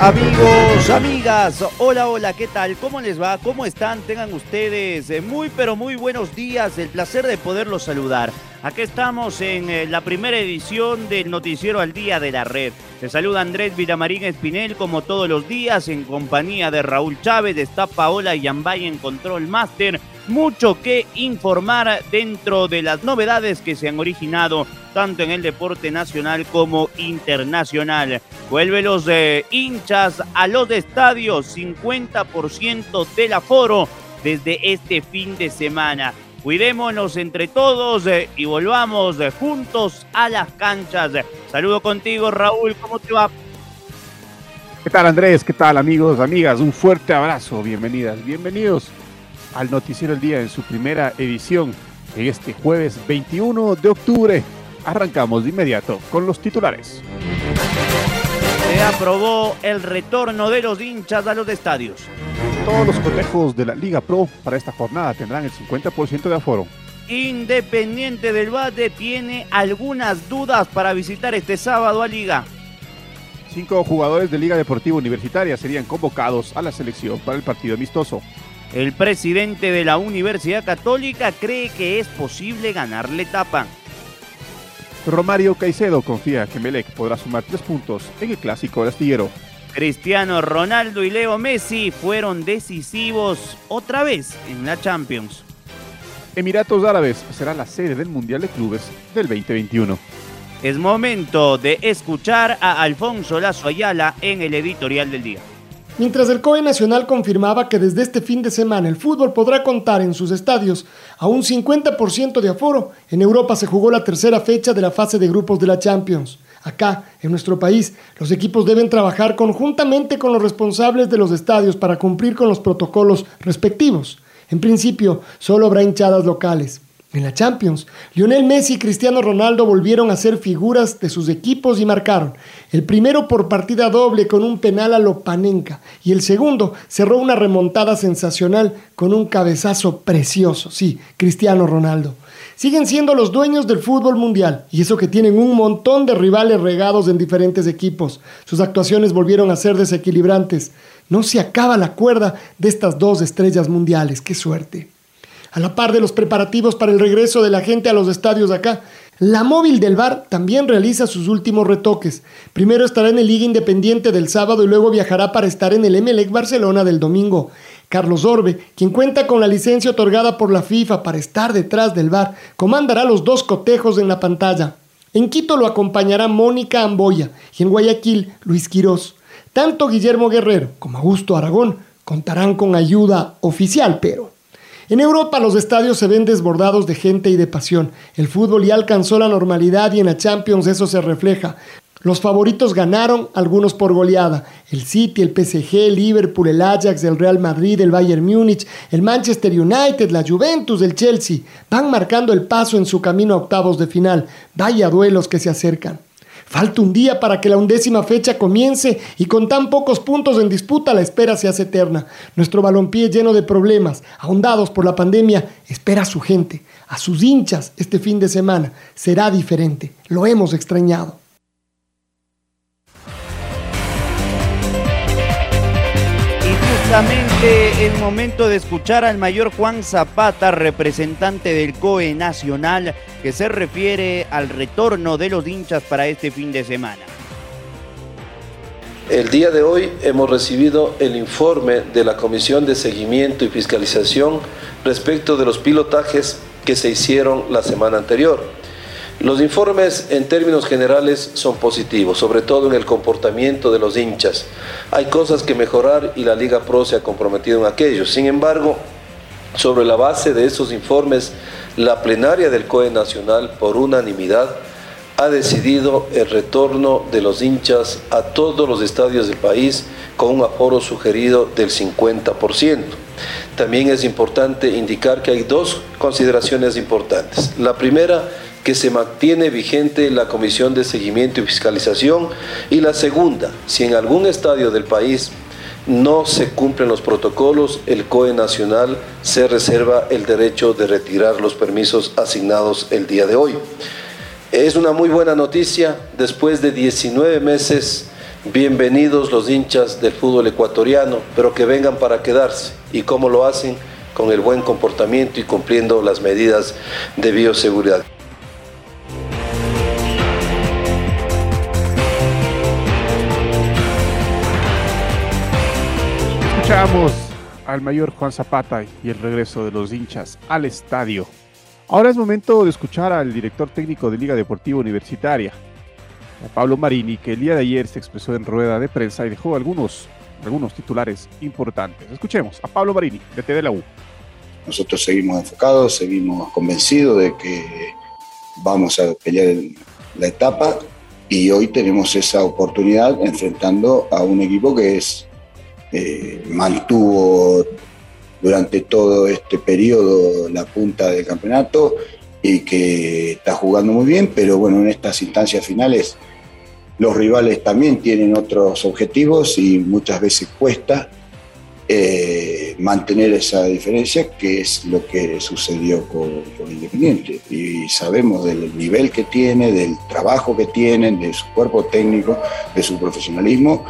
Amigos, amigas, hola, hola, ¿qué tal? ¿Cómo les va? ¿Cómo están? Tengan ustedes eh, muy, pero muy buenos días. El placer de poderlos saludar. Aquí estamos en eh, la primera edición del Noticiero al Día de la Red. Se saluda Andrés Villamarín Espinel como todos los días en compañía de Raúl Chávez, está Paola Yambay en Control Master. Mucho que informar dentro de las novedades que se han originado tanto en el deporte nacional como internacional. Vuelve los eh, hinchas a los estadios, 50% del aforo desde este fin de semana. Cuidémonos entre todos eh, y volvamos eh, juntos a las canchas. Saludo contigo, Raúl, ¿cómo te va? ¿Qué tal, Andrés? ¿Qué tal, amigos, amigas? Un fuerte abrazo, bienvenidas, bienvenidos al Noticiero del Día en su primera edición en este jueves 21 de octubre. Arrancamos de inmediato con los titulares. Se aprobó el retorno de los hinchas a los estadios. Todos los cotejos de la Liga Pro para esta jornada tendrán el 50% de aforo. Independiente del Bate tiene algunas dudas para visitar este sábado a Liga. Cinco jugadores de Liga Deportiva Universitaria serían convocados a la selección para el partido amistoso. El presidente de la Universidad Católica cree que es posible ganarle etapa. Romario Caicedo confía que Melec podrá sumar tres puntos en el clásico del astillero. Cristiano Ronaldo y Leo Messi fueron decisivos otra vez en la Champions. Emiratos Árabes será la sede del Mundial de Clubes del 2021. Es momento de escuchar a Alfonso Lazo Ayala en el editorial del día. Mientras el COE Nacional confirmaba que desde este fin de semana el fútbol podrá contar en sus estadios a un 50% de aforo, en Europa se jugó la tercera fecha de la fase de grupos de la Champions. Acá, en nuestro país, los equipos deben trabajar conjuntamente con los responsables de los estadios para cumplir con los protocolos respectivos. En principio, solo habrá hinchadas locales. En la Champions, Lionel Messi y Cristiano Ronaldo volvieron a ser figuras de sus equipos y marcaron. El primero por partida doble con un penal a Lopanenka y el segundo cerró una remontada sensacional con un cabezazo precioso. Sí, Cristiano Ronaldo siguen siendo los dueños del fútbol mundial, y eso que tienen un montón de rivales regados en diferentes equipos. Sus actuaciones volvieron a ser desequilibrantes. No se acaba la cuerda de estas dos estrellas mundiales, qué suerte. A la par de los preparativos para el regreso de la gente a los estadios acá, la móvil del bar también realiza sus últimos retoques. Primero estará en el Liga Independiente del sábado y luego viajará para estar en el Emelec Barcelona del domingo. Carlos Orbe, quien cuenta con la licencia otorgada por la FIFA para estar detrás del bar, comandará los dos cotejos en la pantalla. En Quito lo acompañará Mónica Amboya y en Guayaquil Luis Quirós. Tanto Guillermo Guerrero como Augusto Aragón contarán con ayuda oficial, pero en Europa los estadios se ven desbordados de gente y de pasión. El fútbol ya alcanzó la normalidad y en la Champions eso se refleja. Los favoritos ganaron, algunos por goleada. El City, el PSG, el Liverpool, el Ajax, el Real Madrid, el Bayern Múnich, el Manchester United, la Juventus, el Chelsea. Van marcando el paso en su camino a octavos de final. Vaya duelos que se acercan. Falta un día para que la undécima fecha comience y con tan pocos puntos en disputa la espera se hace eterna. Nuestro balompié lleno de problemas, ahondados por la pandemia, espera a su gente, a sus hinchas este fin de semana. Será diferente. Lo hemos extrañado. Justamente el momento de escuchar al mayor Juan Zapata, representante del COE Nacional, que se refiere al retorno de los hinchas para este fin de semana. El día de hoy hemos recibido el informe de la Comisión de Seguimiento y Fiscalización respecto de los pilotajes que se hicieron la semana anterior. Los informes en términos generales son positivos, sobre todo en el comportamiento de los hinchas. Hay cosas que mejorar y la Liga Pro se ha comprometido en aquello. Sin embargo, sobre la base de esos informes, la plenaria del COE Nacional, por unanimidad, ha decidido el retorno de los hinchas a todos los estadios del país con un aforo sugerido del 50%. También es importante indicar que hay dos consideraciones importantes. La primera, que se mantiene vigente la Comisión de Seguimiento y Fiscalización. Y la segunda, si en algún estadio del país no se cumplen los protocolos, el COE Nacional se reserva el derecho de retirar los permisos asignados el día de hoy. Es una muy buena noticia, después de 19 meses, bienvenidos los hinchas del fútbol ecuatoriano, pero que vengan para quedarse. ¿Y cómo lo hacen? Con el buen comportamiento y cumpliendo las medidas de bioseguridad. Escuchamos al mayor Juan Zapata y el regreso de los hinchas al estadio. Ahora es momento de escuchar al director técnico de Liga Deportiva Universitaria, Pablo Marini, que el día de ayer se expresó en rueda de prensa y dejó algunos, algunos titulares importantes. Escuchemos a Pablo Marini, de TV La U. Nosotros seguimos enfocados, seguimos convencidos de que vamos a pelear la etapa y hoy tenemos esa oportunidad enfrentando a un equipo que es eh, mantuvo durante todo este periodo la punta del campeonato y que está jugando muy bien, pero bueno, en estas instancias finales los rivales también tienen otros objetivos y muchas veces cuesta eh, mantener esa diferencia, que es lo que sucedió con, con, Independiente. Y sabemos del nivel que tiene, del trabajo que tienen, de su cuerpo técnico, de su profesionalismo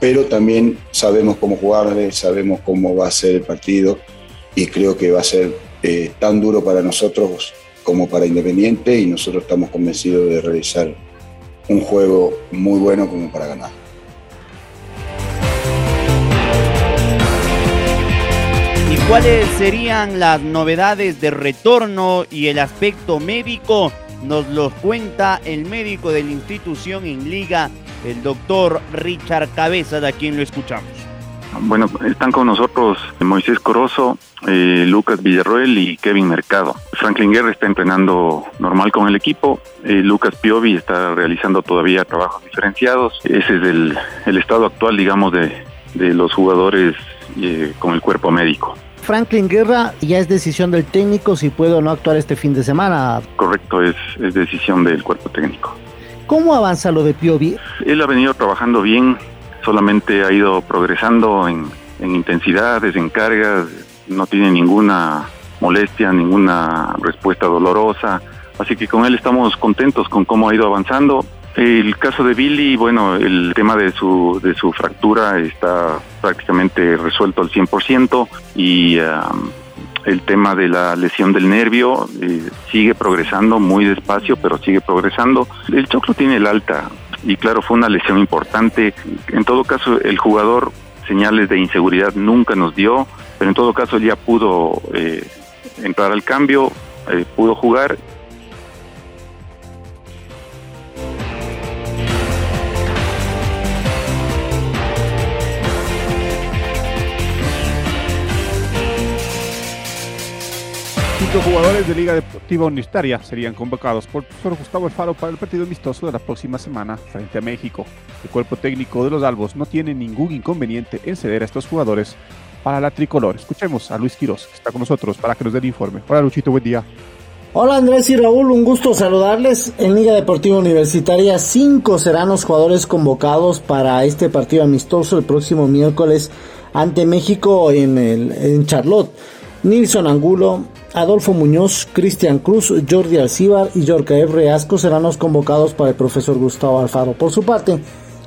pero también sabemos cómo jugarle, sabemos cómo va a ser el partido y creo que va a ser eh, tan duro para nosotros como para Independiente y nosotros estamos convencidos de realizar un juego muy bueno como para ganar. ¿Y cuáles serían las novedades de retorno y el aspecto médico? Nos los cuenta el médico de la institución en Liga el doctor Richard Cabeza, de quien lo escuchamos. Bueno, están con nosotros Moisés Corozo, eh, Lucas Villarroel y Kevin Mercado. Franklin Guerra está entrenando normal con el equipo. Eh, Lucas Piovi está realizando todavía trabajos diferenciados. Ese es el, estado actual, digamos, de, los jugadores eh, con el cuerpo médico. Franklin Guerra ya es decisión del técnico si puede o no actuar este fin de semana. Correcto, es decisión del cuerpo técnico. ¿Cómo avanza lo de Piovi? Él ha venido trabajando bien, solamente ha ido progresando en, intensidades, en cargas, no tiene ninguna molestia, ninguna respuesta dolorosa, así que con él estamos contentos con cómo ha ido avanzando. El caso de Billy, bueno, el tema de su, de su fractura está prácticamente resuelto al 100% y um, el tema de la lesión del nervio eh, sigue progresando muy despacio, pero sigue progresando. El choclo tiene el alta y claro, fue una lesión importante. En todo caso, el jugador señales de inseguridad nunca nos dio, pero en todo caso ya pudo eh, entrar al cambio, eh, pudo jugar Cinco jugadores de Liga Deportiva Universitaria serían convocados por profesor Gustavo Alfaro para el partido amistoso de la próxima semana frente a México. El cuerpo técnico de los Albos no tiene ningún inconveniente en ceder a estos jugadores para la tricolor. Escuchemos a Luis Quiroz, que está con nosotros para que nos dé el informe. Hola Luchito, buen día. Hola Andrés y Raúl, un gusto saludarles. En Liga Deportiva Universitaria, cinco serán los jugadores convocados para este partido amistoso el próximo miércoles ante México en, el, en Charlotte. Nilson Angulo, Adolfo Muñoz, Cristian Cruz, Jordi Alcíbar y Yorcaev Reasco serán los convocados para el profesor Gustavo Alfaro. Por su parte,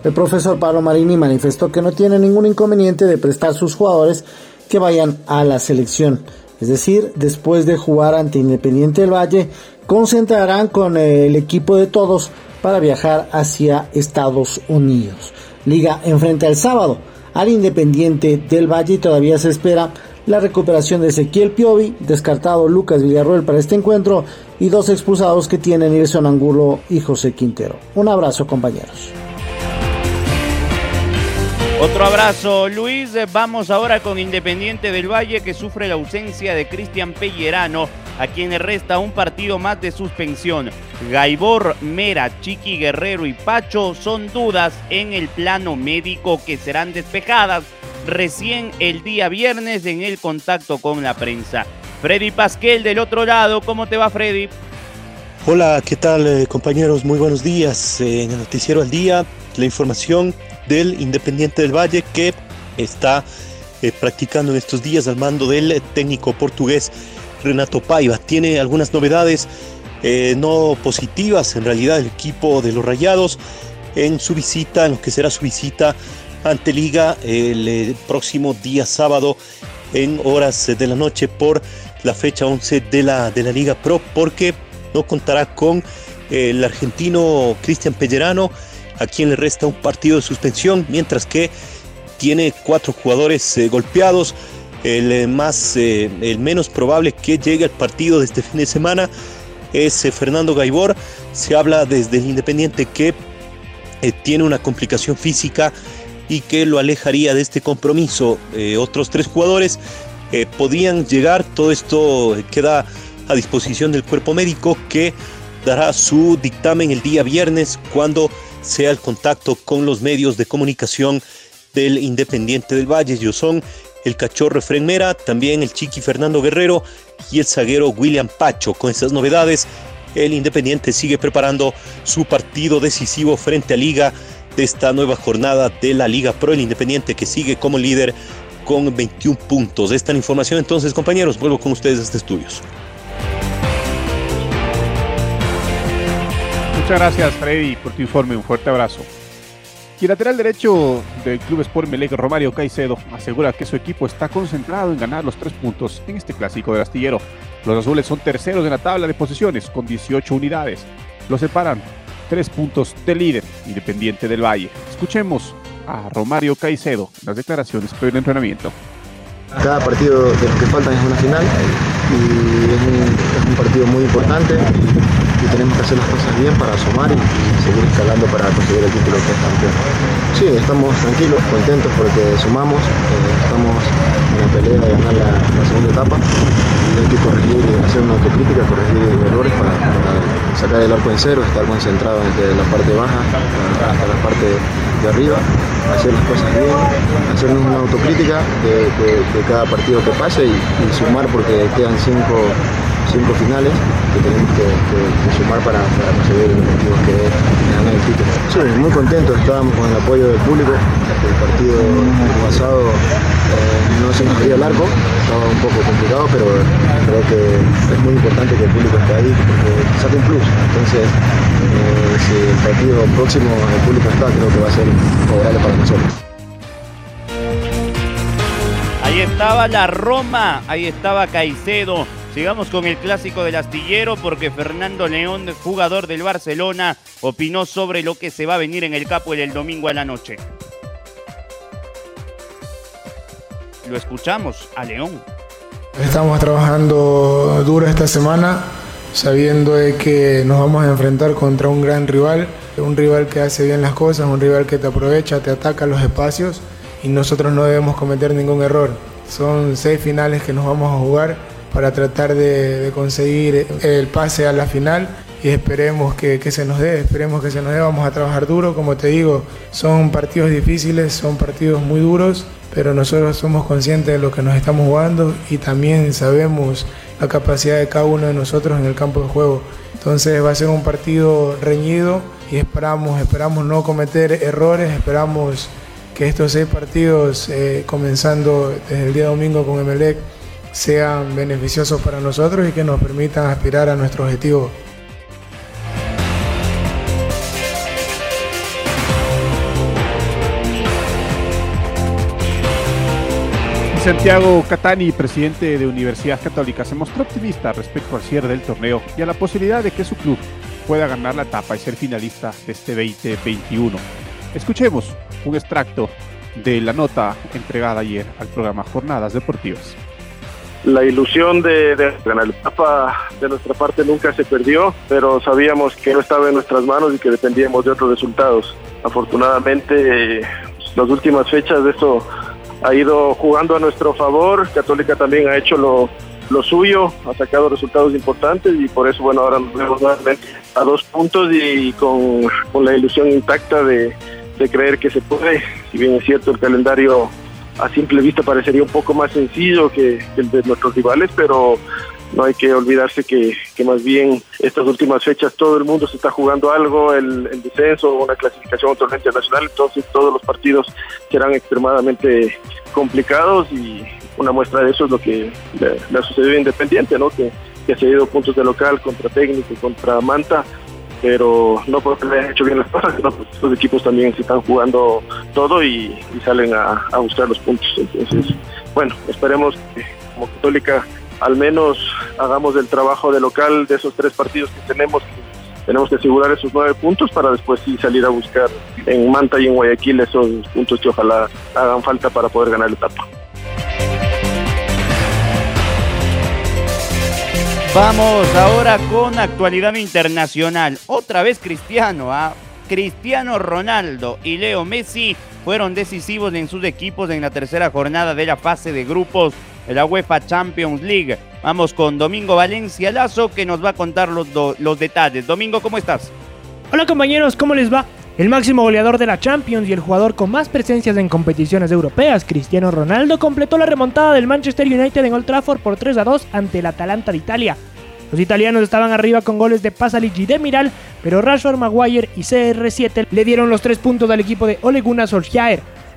el profesor Pablo Marini manifestó que no tiene ningún inconveniente de prestar sus jugadores que vayan a la selección. Es decir, después de jugar ante Independiente del Valle, concentrarán con el equipo de todos para viajar hacia Estados Unidos. Liga enfrenta el sábado al Independiente del Valle y todavía se espera la recuperación de Ezequiel Piovi, descartado Lucas Villarroel para este encuentro y dos expulsados que tienen Irson Angulo y José Quintero. Un abrazo compañeros. Otro abrazo, Luis. Vamos ahora con Independiente del Valle que sufre la ausencia de Cristian Pellerano, a quien resta un partido más de suspensión. Gaibor, Mera, Chiqui Guerrero y Pacho son dudas en el plano médico que serán despejadas recién el día viernes en el contacto con la prensa. Freddy Pasquel del otro lado, ¿cómo te va Freddy? Hola, ¿qué tal eh, compañeros? Muy buenos días. Eh, en el noticiero al día, la información del Independiente del Valle que está eh, practicando en estos días al mando del técnico portugués Renato Paiva. Tiene algunas novedades no positivas en realidad el equipo de los Rayados en su visita, en lo que será su visita ante Liga el eh, próximo día sábado en horas de la noche por la fecha 11 de la, de la Liga Pro porque no contará con el argentino Cristian Pellerano a quien le resta un partido de suspensión, mientras que tiene cuatro jugadores eh, golpeados. El, eh, más, eh, el menos probable que llegue al partido de este fin de semana es Fernando Gaibor. Se habla desde el Independiente que tiene una complicación física y que lo alejaría de este compromiso. otros tres jugadores podrían llegar. Todo esto queda a disposición del cuerpo médico que dará su dictamen el día viernes cuando sea el contacto con los medios de comunicación del Independiente del Valle. Ellos son el cachorro Efren Mera, también el chiqui Fernando Guerrero y el zaguero William Pacho. Con estas novedades, el Independiente sigue preparando su partido decisivo frente a Liga de esta nueva jornada de la Liga Pro. El Independiente que sigue como líder con 21 puntos. Esta información entonces, compañeros, vuelvo con ustedes a este estudios. Muchas gracias, Freddy, por tu informe. Un fuerte abrazo. Y el lateral derecho del Club Sport Melec, Romario Caicedo, asegura que su equipo está concentrado en ganar los tres puntos en este clásico del astillero. Los azules son terceros en la tabla de posiciones con 18 unidades. Los separan tres puntos del líder, Independiente del Valle. Escuchemos a Romario Caicedo las declaraciones por el entrenamiento. Cada partido de los que faltan es una final y es un, partido muy importante y tenemos que hacer las cosas bien para sumar y, seguir escalando para conseguir el título que campeón. Sí, estamos tranquilos, contentos porque sumamos, eh, estamos en la pelea de ganar la, segunda etapa. Y hay que corregir, hacer una autocrítica, corregir errores para, sacar el arco en cero, estar concentrado desde la parte baja hasta la parte de arriba, hacer las cosas bien, hacernos una autocrítica de, cada partido que pase y, y sumar porque quedan cinco cinco finales que tenemos que, sumar para, conseguir el objetivo que es ganar el título. Sí, muy contento, estábamos con el apoyo del público. El partido pasado eh, no se nos abría el arco, estaba un poco complicado, pero creo que es muy importante que el público esté ahí porque saque un plus. Entonces, eh, si el partido próximo el público está, creo que va a ser favorable para nosotros. Ahí estaba la Roma, ahí estaba Caicedo. Sigamos con el clásico del astillero porque Fernando León, jugador del Barcelona, opinó sobre lo que se va a venir en el Capo el domingo a la noche. Lo escuchamos a León. Estamos trabajando duro esta semana, sabiendo de que nos vamos a enfrentar contra un gran rival, un rival que hace bien las cosas, un rival que te aprovecha, te ataca los espacios y nosotros no debemos cometer ningún error. Son seis finales que nos vamos a jugar para tratar de, conseguir el pase a la final y esperemos que, se nos dé, esperemos que se nos dé, vamos a trabajar duro, como te digo, son partidos difíciles, son partidos muy duros, pero nosotros somos conscientes de lo que nos estamos jugando y también sabemos la capacidad de cada uno de nosotros en el campo de juego. Entonces va a ser un partido reñido y esperamos, esperamos no cometer errores, esperamos que estos seis partidos, eh, comenzando desde el día domingo con Emelec, sean beneficiosos para nosotros y que nos permitan aspirar a nuestro objetivo. Santiago Catani, presidente de Universidad Católica, se mostró optimista respecto al cierre del torneo y a la posibilidad de que su club pueda ganar la etapa y ser finalista de este 2021. Escuchemos un extracto de la nota entregada ayer al programa Jornadas Deportivas. La ilusión de, de ganar la etapa de nuestra parte nunca se perdió, pero sabíamos que no estaba en nuestras manos y que dependíamos de otros resultados. Afortunadamente, las últimas fechas de eso ha ido jugando a nuestro favor. Católica también ha hecho lo, suyo, ha sacado resultados importantes y por eso, bueno, ahora nos vemos nuevamente a dos puntos y con, la ilusión intacta de creer que se puede. Si bien es cierto, el calendario a simple vista parecería un poco más sencillo que, el de nuestros rivales, pero no hay que olvidarse que, más bien estas últimas fechas todo el mundo se está jugando algo, el, el descenso, una clasificación a un torneo internacional, entonces todos los partidos serán extremadamente complicados y una muestra de eso es lo que le, ha sucedido Independiente, ¿no? que, que ha cedido puntos de local contra Técnico, contra Manta, pero no porque le hayan hecho bien las cosas, sino porque los equipos también se están jugando todo y, salen a, a buscar los puntos. Entonces, bueno, esperemos que como Católica al menos hagamos el trabajo de local de esos tres partidos que tenemos. Tenemos que asegurar esos nueve puntos para después sí salir a buscar en Manta y en Guayaquil esos puntos que ojalá hagan falta para poder ganar la etapa. Vamos ahora con actualidad internacional. Otra vez Cristiano, ¿ah? Cristiano Ronaldo y Leo Messi fueron decisivos en sus equipos en la tercera jornada de la fase de grupos de la UEFA Champions League. Vamos con Domingo Valencia Lazo que nos va a contar los, los detalles. Domingo, ¿cómo estás? Hola compañeros, ¿cómo les va? El máximo goleador de la Champions y el jugador con más presencias en competiciones europeas, Cristiano Ronaldo, completó la remontada del Manchester United en Old Trafford por 3 a 2 ante el Atalanta de Italia. Los italianos estaban arriba con goles de Pasalic y de Miral, pero Rashford, Maguire y CR7 le dieron los tres puntos al equipo de Ole Gunnar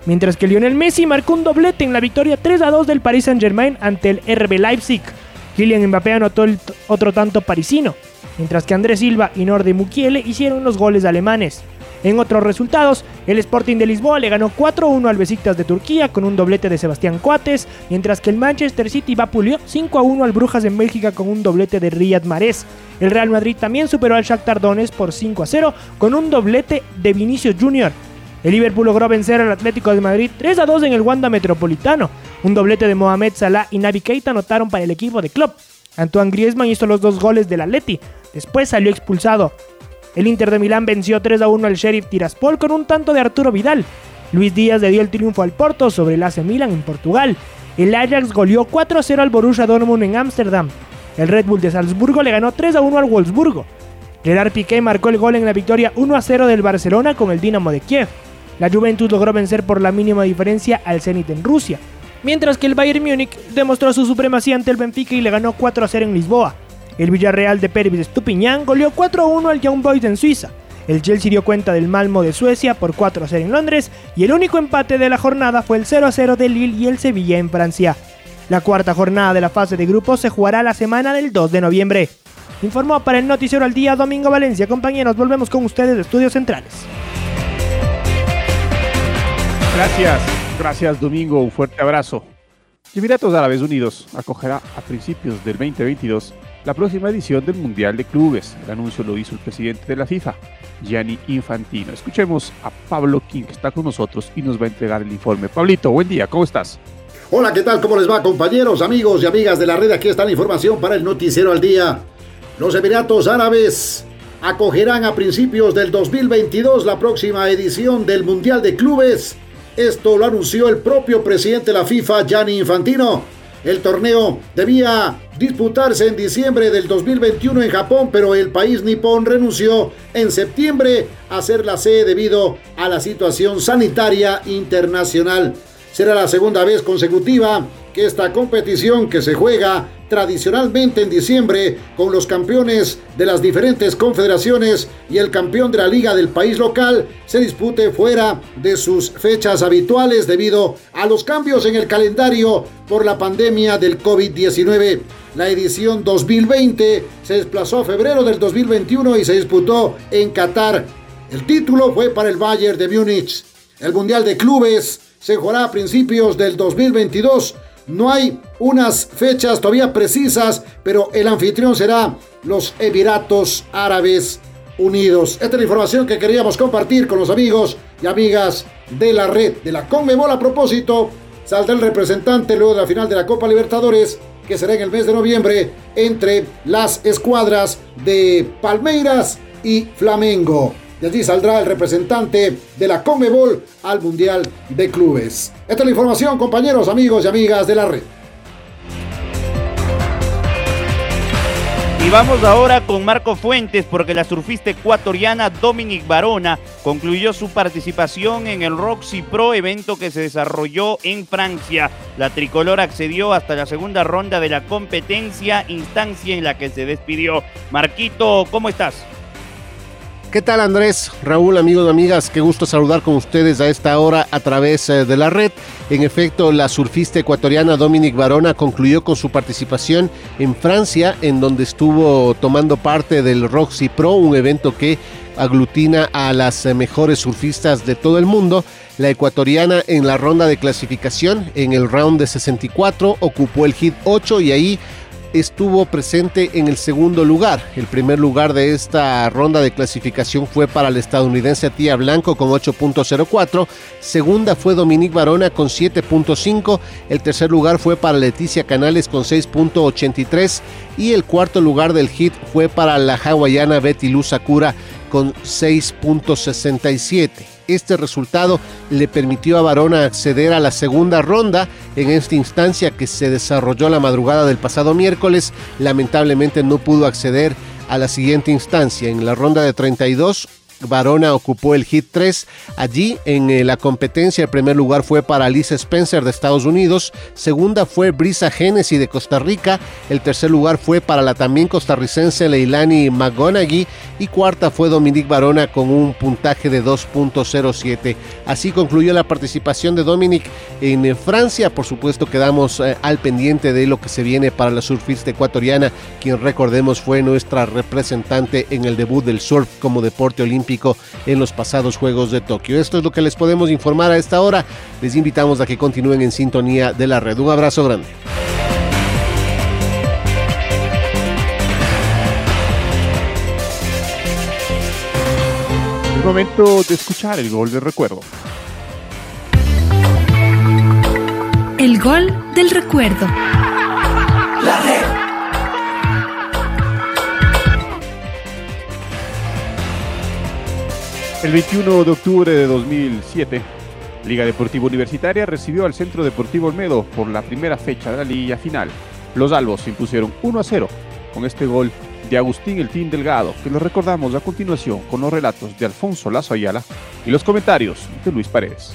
mientras que Lionel Messi marcó un doblete en la victoria 3 a 2 del Paris Saint-Germain ante el RB Leipzig. Kylian Mbappé anotó el otro tanto parisino, mientras que Andrés Silva y Norde Mukiele hicieron los goles alemanes. En otros resultados, el Sporting de Lisboa le ganó 4-1 al Besiktas de Turquía con un doblete de Sebastián Coates, mientras que el Manchester City vapuleó 5-1 al Brujas en Bélgica con un doblete de Riyad Mahrez. El Real Madrid también superó al Shakhtar Donetsk por 5-0 con un doblete de Vinicius Jr. El Liverpool logró vencer al Atlético de Madrid 3 2 en el Wanda Metropolitano. Un doblete de Mohamed Salah y Naby Keita anotaron para el equipo de club. Antoine Griezmann hizo los dos goles del Atleti. Después salió expulsado. El Inter de Milán venció 3 a 1 al Sheriff Tiraspol con un tanto de Arturo Vidal. Luis Díaz le dio el triunfo al Porto sobre el AC Milan en Portugal. El Ajax goleó 4 a 0 al Borussia Dortmund en Ámsterdam. El Red Bull de Salzburgo le ganó 3 a 1 al Wolfsburgo. Gerard Piqué marcó el gol en la victoria 1 a 0 del Barcelona con el Dinamo de Kiev. La Juventus logró vencer por la mínima diferencia al Zenit en Rusia, mientras que el Bayern Múnich demostró su supremacía ante el Benfica y le ganó 4 a 0 en Lisboa. El Villarreal de Pervis Estupiñán goleó 4-1 al Young Boys en Suiza. El Chelsea dio cuenta del Malmo de Suecia por 4-0 en Londres y el único empate de la jornada fue el 0-0 de Lille y el Sevilla en Francia. La cuarta jornada de la fase de grupos se jugará la semana del 2 de noviembre. Informó para el Noticiero al Día Domingo Valencia. Compañeros, volvemos con ustedes de Estudios Centrales. Gracias, gracias Domingo, un fuerte abrazo. Emiratos Árabes Unidos acogerá a principios del 2022 la próxima edición del Mundial de Clubes. El anuncio lo hizo el presidente de la FIFA, Gianni Infantino. Escuchemos a Pablo King, que está con nosotros y nos va a entregar el informe. Pablito, buen día, ¿cómo estás? Hola, ¿qué tal? ¿Cómo les va, compañeros, amigos y amigas de la red? Aquí está la información para el Noticiero al Día. Los Emiratos Árabes acogerán a principios del 2022 la próxima edición del Mundial de Clubes. Esto lo anunció el propio presidente de la FIFA, Gianni Infantino. El torneo debía disputarse en diciembre del 2021 en Japón, pero el país nipón renunció en septiembre a ser la sede debido a la situación sanitaria internacional. Será la segunda vez consecutiva que esta competición que se juega tradicionalmente en diciembre con los campeones de las diferentes confederaciones y el campeón de la liga del país local se dispute fuera de sus fechas habituales debido a los cambios en el calendario por la pandemia del COVID-19. La edición 2020 se desplazó a febrero del 2021 y se disputó en Qatar. El título fue para el Bayern de Múnich. El Mundial de Clubes se jugará a principios del 2022 no hay unas fechas todavía precisas, pero el anfitrión será los Emiratos Árabes Unidos. Esta es la información que queríamos compartir con los amigos y amigas de la red de la Conmebol. A propósito, saldrá el representante luego de la final de la Copa Libertadores que será en el mes de noviembre entre las escuadras de Palmeiras y Flamengo. De allí saldrá el representante de la Conmebol al Mundial de Clubes. Esta es la información, compañeros, amigos y amigas de la red. Y vamos ahora con Marco Fuentes porque la surfista ecuatoriana Dominic Barona concluyó su participación en el Roxy Pro evento que se desarrolló en Francia. La tricolor accedió hasta la segunda ronda de la competencia, instancia en la que se despidió. Marquito, ¿cómo estás? ¿Qué tal Andrés? Raúl, amigos amigas, qué gusto saludar con ustedes a esta hora a través eh, de la red. En efecto, la surfista ecuatoriana Dominic Barona concluyó con su participación en Francia, en donde estuvo tomando parte del Roxy Pro, un evento que aglutina a las eh, mejores surfistas de todo el mundo. La ecuatoriana en la ronda de clasificación, en el round de 64, ocupó el hit 8 y ahí estuvo presente en el segundo lugar. El primer lugar de esta ronda de clasificación fue para el estadounidense Tía Blanco con 8.04. Segunda fue Dominique Barona con 7.5. El tercer lugar fue para Leticia Canales con 6.83. Y el cuarto lugar del hit fue para la hawaiana Betty Luz Sakura con 6.67. Este resultado le permitió a Barona acceder a la segunda ronda en esta instancia que se desarrolló la madrugada del pasado miércoles. Lamentablemente no pudo acceder a la siguiente instancia. En la ronda de 32 Varona ocupó el hit 3. Allí en eh, la competencia el primer lugar fue para Alice Spencer de Estados Unidos, segunda fue Brisa Genesis de Costa Rica, el tercer lugar fue para la también costarricense Leilani McGonaghy y cuarta fue Dominique Varona con un puntaje de 2.07. Así concluyó la participación de Dominic en eh, Francia. Por supuesto quedamos eh, al pendiente de lo que se viene para la surfista ecuatoriana, quien recordemos fue nuestra representante en el debut del surf como deporte olímpico en los pasados Juegos de Tokio. Esto es lo que les podemos informar a esta hora. Les invitamos a que continúen en sintonía de la red. Un abrazo grande. Es momento de escuchar el gol del recuerdo. El gol del recuerdo. El 21 de octubre de 2007, Liga Deportiva Universitaria recibió al Centro Deportivo Olmedo por la primera fecha de la Liga Final. Los albos se impusieron 1 a 0 con este gol de Agustín El Team Delgado, que lo recordamos a continuación con los relatos de Alfonso Lazo Ayala y los comentarios de Luis Paredes.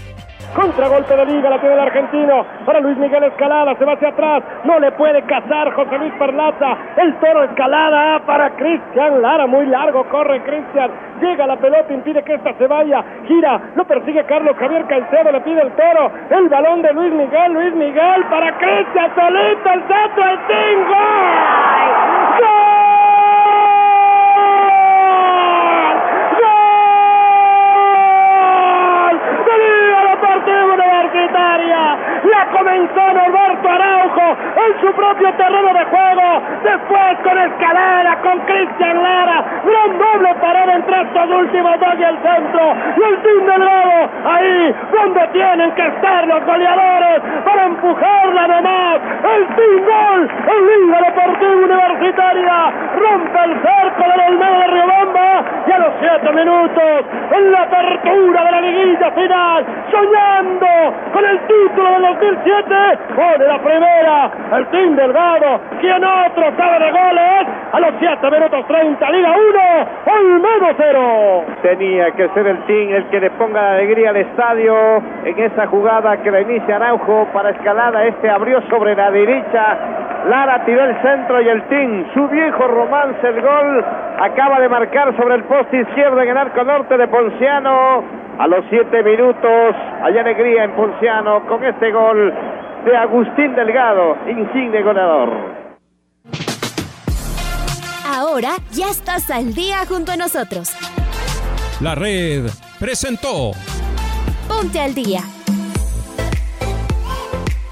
Contragolpe de liga, la tiene el argentino. Para Luis Miguel Escalada, se va hacia atrás. No le puede cazar José Luis Perlaza. El toro Escalada ah, para Cristian Lara. Muy largo corre Cristian. Llega la pelota, impide que esta se vaya. Gira, lo persigue Carlos Javier Caicedo. Le pide el toro. El balón de Luis Miguel. Luis Miguel para Cristian. Solito el centro, el 5. Comenzó Norberto Araujo en su propio terreno de juego. Después con Escalera, con Cristian Lara. Gran doble parada entre estos últimos dos y el centro. Y el Team Delgado ahí donde tienen que estar los goleadores para empujarla nomás. El Team Gol en Liga Deportiva Universitaria. Rompe el cerco del Olmedo de. Y a los siete minutos en la apertura de la liguilla final. Soñando con el título del 2007. Pone la primera el Team Delgado. Quien otro sabe de goles. A los 7 minutos 30, Liga 1, Olmedo 0. Tenía que ser el Team el que le ponga la alegría al estadio en esa jugada que la inicia Araujo para escalada. Este abrió sobre la derecha. Lara tiró el centro y el Team, su viejo romance, el gol, acaba de marcar sobre el poste izquierdo en el arco norte de Ponciano. A los 7 minutos, hay alegría en Ponciano con este gol de Agustín Delgado, insigne goleador. Ahora ya estás al día junto a nosotros. La red presentó Ponte al día.